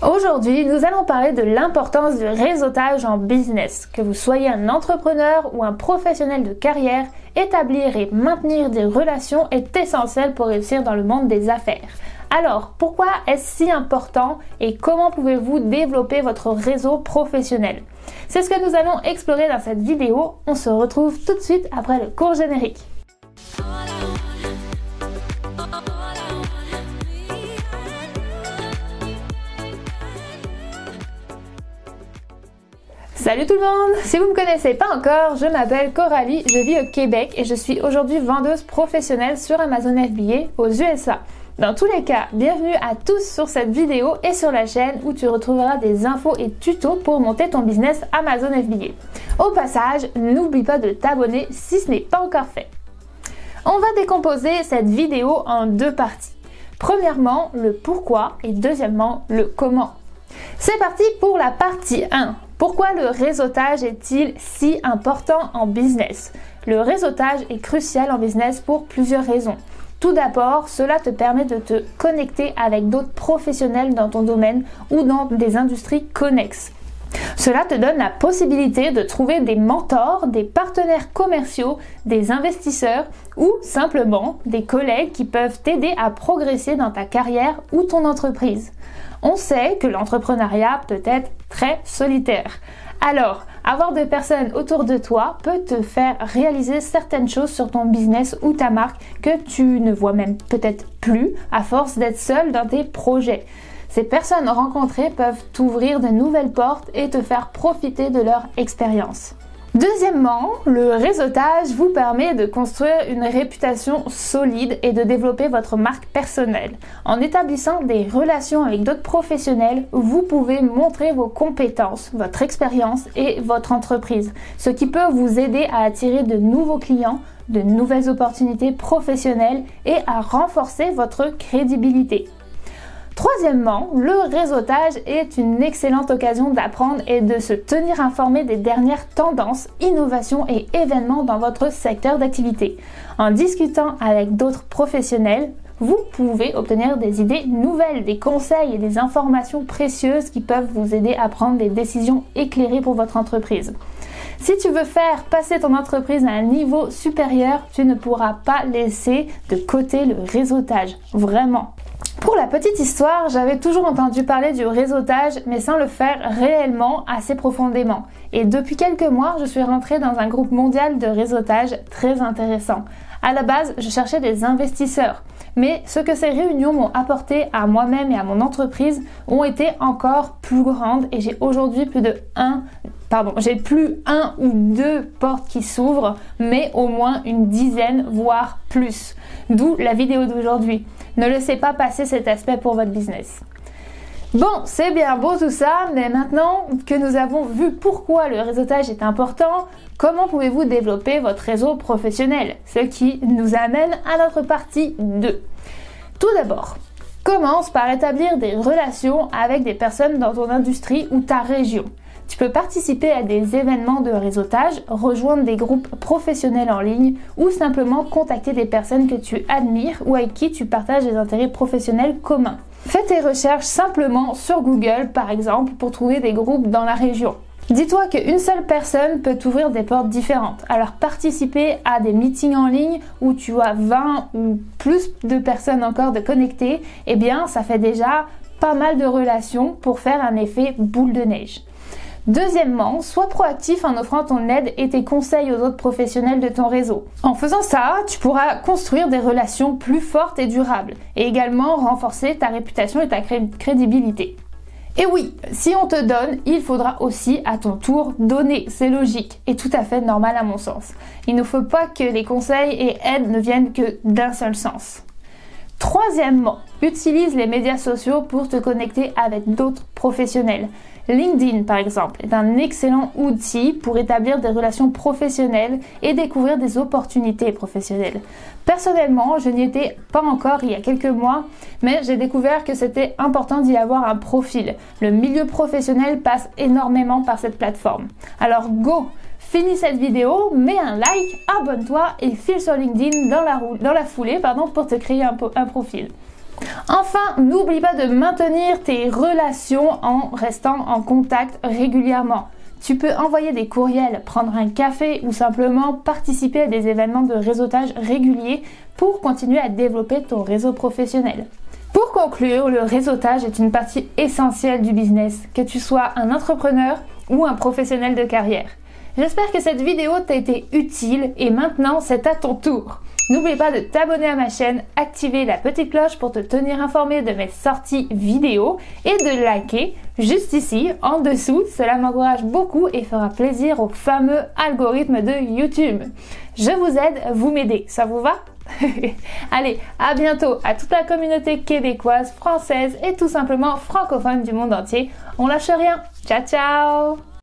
Aujourd'hui, nous allons parler de l'importance du réseautage en business. Que vous soyez un entrepreneur ou un professionnel de carrière, établir et maintenir des relations est essentiel pour réussir dans le monde des affaires. Alors, pourquoi est-ce si important et comment pouvez-vous développer votre réseau professionnel? C'est ce que nous allons explorer dans cette vidéo. On se retrouve tout de suite après le cours générique. Salut tout le monde Si vous ne me connaissez pas encore, je m'appelle Coralie, je vis au Québec et je suis aujourd'hui vendeuse professionnelle sur Amazon FBA aux USA. Dans tous les cas, bienvenue à tous sur cette vidéo et sur la chaîne où tu retrouveras des infos et tutos pour monter ton business Amazon FBA. Au passage, n'oublie pas de t'abonner si ce n'est pas encore fait. On va décomposer cette vidéo en deux parties. Premièrement, le pourquoi et deuxièmement, le comment. C'est parti pour la partie 1. Pourquoi le réseautage est-il si important en business? Le réseautage est crucial en business pour plusieurs raisons. Tout d'abord, cela te permet de te connecter avec d'autres professionnels dans ton domaine ou dans des industries connexes. Cela te donne la possibilité de trouver des mentors, des partenaires commerciaux, des investisseurs ou simplement des collègues qui peuvent t'aider à progresser dans ta carrière ou ton entreprise. On sait que l'entrepreneuriat peut être très solitaire. Alors, avoir des personnes autour de toi peut te faire réaliser certaines choses sur ton business ou ta marque que tu ne vois même peut-être plus à force d'être seul dans tes projets. Ces personnes rencontrées peuvent t'ouvrir de nouvelles portes et te faire profiter de leur expérience. Deuxièmement, le réseautage vous permet de construire une réputation solide et de développer votre marque personnelle. En établissant des relations avec d'autres professionnels, vous pouvez montrer vos compétences, votre expérience et votre entreprise, ce qui peut vous aider à attirer de nouveaux clients, de nouvelles opportunités professionnelles et à renforcer votre crédibilité. Troisièmement, le réseautage est une excellente occasion d'apprendre et de se tenir informé des dernières tendances, innovations et événements dans votre secteur d'activité. En discutant avec d'autres professionnels, vous pouvez obtenir des idées nouvelles, des conseils et des informations précieuses qui peuvent vous aider à prendre des décisions éclairées pour votre entreprise. Si tu veux faire passer ton entreprise à un niveau supérieur, tu ne pourras pas laisser de côté le réseautage. Vraiment. Pour la petite histoire, j'avais toujours entendu parler du réseautage, mais sans le faire réellement assez profondément. Et depuis quelques mois, je suis rentrée dans un groupe mondial de réseautage très intéressant. À la base, je cherchais des investisseurs. Mais ce que ces réunions m'ont apporté à moi-même et à mon entreprise ont été encore plus grandes et j'ai aujourd'hui plus de un, pardon, j'ai plus un ou deux portes qui s'ouvrent, mais au moins une dizaine, voire plus. D'où la vidéo d'aujourd'hui. Ne laissez pas passer cet aspect pour votre business. Bon, c'est bien beau tout ça, mais maintenant que nous avons vu pourquoi le réseautage est important, comment pouvez-vous développer votre réseau professionnel? Ce qui nous amène à notre partie 2. Tout d'abord, commence par établir des relations avec des personnes dans ton industrie ou ta région. Tu peux participer à des événements de réseautage, rejoindre des groupes professionnels en ligne ou simplement contacter des personnes que tu admires ou avec qui tu partages des intérêts professionnels communs. Fais tes recherches simplement sur Google par exemple pour trouver des groupes dans la région. Dis-toi qu'une seule personne peut t'ouvrir des portes différentes. Alors participer à des meetings en ligne où tu as 20 ou plus de personnes encore de connectées, eh bien ça fait déjà pas mal de relations pour faire un effet boule de neige. Deuxièmement, sois proactif en offrant ton aide et tes conseils aux autres professionnels de ton réseau. En faisant ça, tu pourras construire des relations plus fortes et durables et également renforcer ta réputation et ta crédibilité. Et oui, si on te donne, il faudra aussi à ton tour donner. C'est logique et tout à fait normal à mon sens. Il ne faut pas que les conseils et aides ne viennent que d'un seul sens. Troisièmement, utilise les médias sociaux pour te connecter avec d'autres professionnels. LinkedIn, par exemple, est un excellent outil pour établir des relations professionnelles et découvrir des opportunités professionnelles. Personnellement, je n'y étais pas encore il y a quelques mois, mais j'ai découvert que c'était important d'y avoir un profil. Le milieu professionnel passe énormément par cette plateforme. Alors go Finis cette vidéo, mets un like, abonne-toi et file sur LinkedIn dans la, foulée pardon, pour te créer un profil. Enfin, n'oublie pas de maintenir tes relations en restant en contact régulièrement. Tu peux envoyer des courriels, prendre un café ou simplement participer à des événements de réseautage réguliers pour continuer à développer ton réseau professionnel. Pour conclure, le réseautage est une partie essentielle du business, que tu sois un entrepreneur ou un professionnel de carrière. J'espère que cette vidéo t'a été utile et maintenant c'est à ton tour. N'oublie pas de t'abonner à ma chaîne, activer la petite cloche pour te tenir informé de mes sorties vidéo et de liker juste ici en dessous. Cela m'encourage beaucoup et fera plaisir au fameux algorithme de YouTube. Je vous aide, vous m'aidez. Ça vous va? Allez, à bientôt à toute la communauté québécoise, française et tout simplement francophone du monde entier. On lâche rien. Ciao ciao